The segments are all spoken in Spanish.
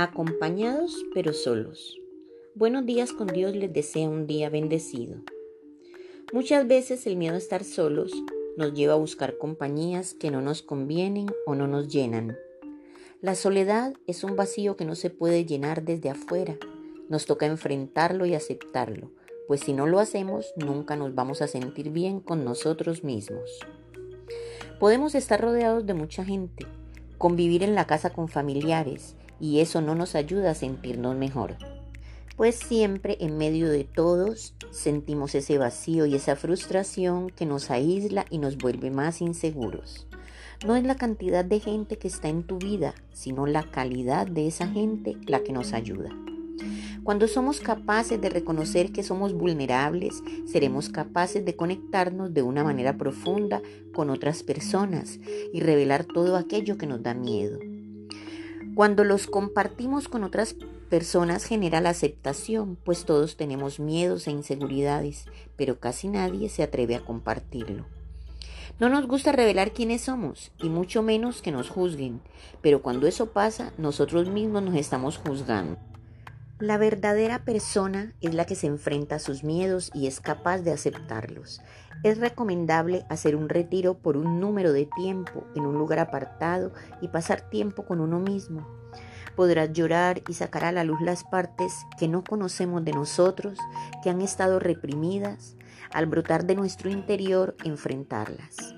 Acompañados pero solos. Buenos días con Dios les desea un día bendecido. Muchas veces el miedo a estar solos nos lleva a buscar compañías que no nos convienen o no nos llenan. La soledad es un vacío que no se puede llenar desde afuera. Nos toca enfrentarlo y aceptarlo, pues si no lo hacemos nunca nos vamos a sentir bien con nosotros mismos. Podemos estar rodeados de mucha gente, convivir en la casa con familiares, y eso no nos ayuda a sentirnos mejor. Pues siempre en medio de todos sentimos ese vacío y esa frustración que nos aísla y nos vuelve más inseguros. No es la cantidad de gente que está en tu vida, sino la calidad de esa gente la que nos ayuda. Cuando somos capaces de reconocer que somos vulnerables, seremos capaces de conectarnos de una manera profunda con otras personas y revelar todo aquello que nos da miedo. Cuando los compartimos con otras personas genera la aceptación, pues todos tenemos miedos e inseguridades, pero casi nadie se atreve a compartirlo. No nos gusta revelar quiénes somos, y mucho menos que nos juzguen, pero cuando eso pasa, nosotros mismos nos estamos juzgando. La verdadera persona es la que se enfrenta a sus miedos y es capaz de aceptarlos. Es recomendable hacer un retiro por un número de tiempo en un lugar apartado y pasar tiempo con uno mismo. Podrás llorar y sacar a la luz las partes que no conocemos de nosotros, que han estado reprimidas, al brotar de nuestro interior, enfrentarlas.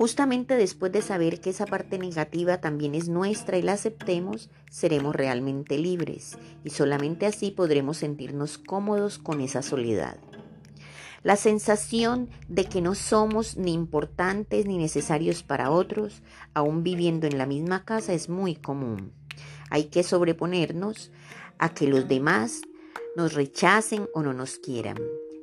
Justamente después de saber que esa parte negativa también es nuestra y la aceptemos, seremos realmente libres y solamente así podremos sentirnos cómodos con esa soledad. La sensación de que no somos ni importantes ni necesarios para otros, aún viviendo en la misma casa, es muy común. Hay que sobreponernos a que los demás nos rechacen o no nos quieran.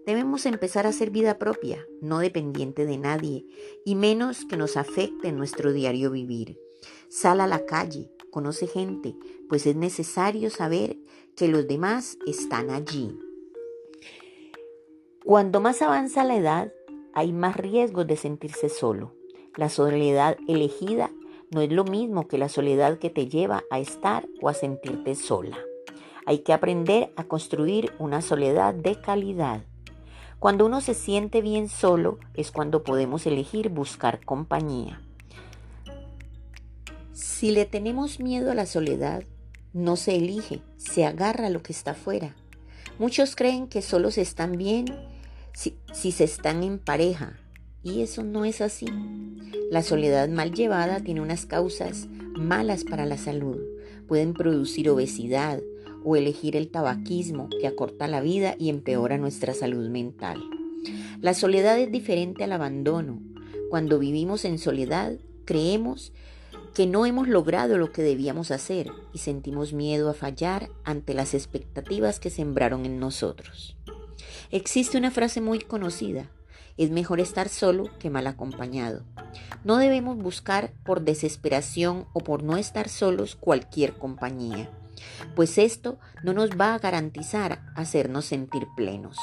Debemos empezar a hacer vida propia, no dependiente de nadie, y menos que nos afecte nuestro diario vivir. Sal a la calle, conoce gente, pues es necesario saber que los demás están allí. Cuando más avanza la edad, hay más riesgos de sentirse solo. La soledad elegida no es lo mismo que la soledad que te lleva a estar o a sentirte sola. Hay que aprender a construir una soledad de calidad. Cuando uno se siente bien solo es cuando podemos elegir buscar compañía. Si le tenemos miedo a la soledad, no se elige, se agarra a lo que está afuera. Muchos creen que solo se están bien si, si se están en pareja, y eso no es así. La soledad mal llevada tiene unas causas malas para la salud. Pueden producir obesidad, o elegir el tabaquismo que acorta la vida y empeora nuestra salud mental. La soledad es diferente al abandono. Cuando vivimos en soledad, creemos que no hemos logrado lo que debíamos hacer y sentimos miedo a fallar ante las expectativas que sembraron en nosotros. Existe una frase muy conocida, es mejor estar solo que mal acompañado. No debemos buscar por desesperación o por no estar solos cualquier compañía pues esto no nos va a garantizar hacernos sentir plenos.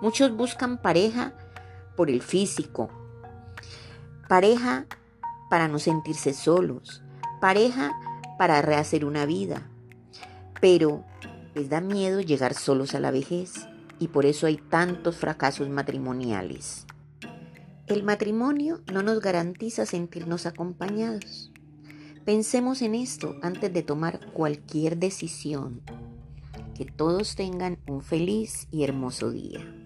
Muchos buscan pareja por el físico, pareja para no sentirse solos, pareja para rehacer una vida, pero les da miedo llegar solos a la vejez y por eso hay tantos fracasos matrimoniales. El matrimonio no nos garantiza sentirnos acompañados. Pensemos en esto antes de tomar cualquier decisión. Que todos tengan un feliz y hermoso día.